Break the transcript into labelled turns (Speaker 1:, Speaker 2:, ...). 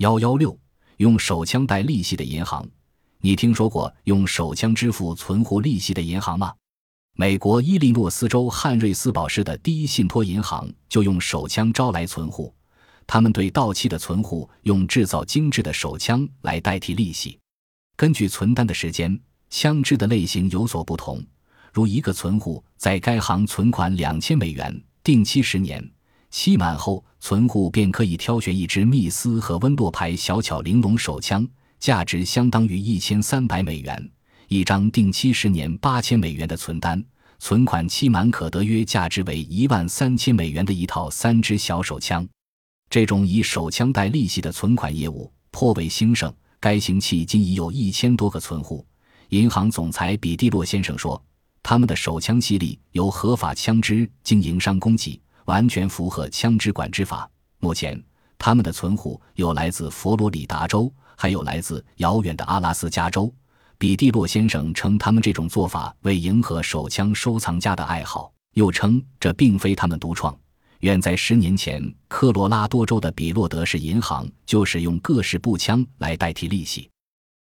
Speaker 1: 幺幺六，用手枪贷利息的银行，你听说过用手枪支付存户利息的银行吗？美国伊利诺斯州汉瑞斯堡市的第一信托银行就用手枪招来存户，他们对到期的存户用制造精致的手枪来代替利息。根据存单的时间，枪支的类型有所不同。如一个存户在该行存款两千美元，定期十年，期满后，存户便可以挑选一支密斯和温洛牌小巧玲珑手枪，价值相当于一千三百美元。一张定期十年八千美元的存单，存款期满可得约价值为一万三千美元的一套三支小手枪。这种以手枪代利息的存款业务颇为兴盛。该行器今已有一千多个存户。银行总裁比蒂洛先生说：“他们的手枪系列由合法枪支经营商供给，完全符合枪支管制法。目前，他们的存户有来自佛罗里达州，还有来自遥远的阿拉斯加州。”比蒂洛先生称他们这种做法为迎合手枪收藏家的爱好，又称这并非他们独创。远在十年前，科罗拉多州的比洛德市银行就使用各式步枪来代替利息。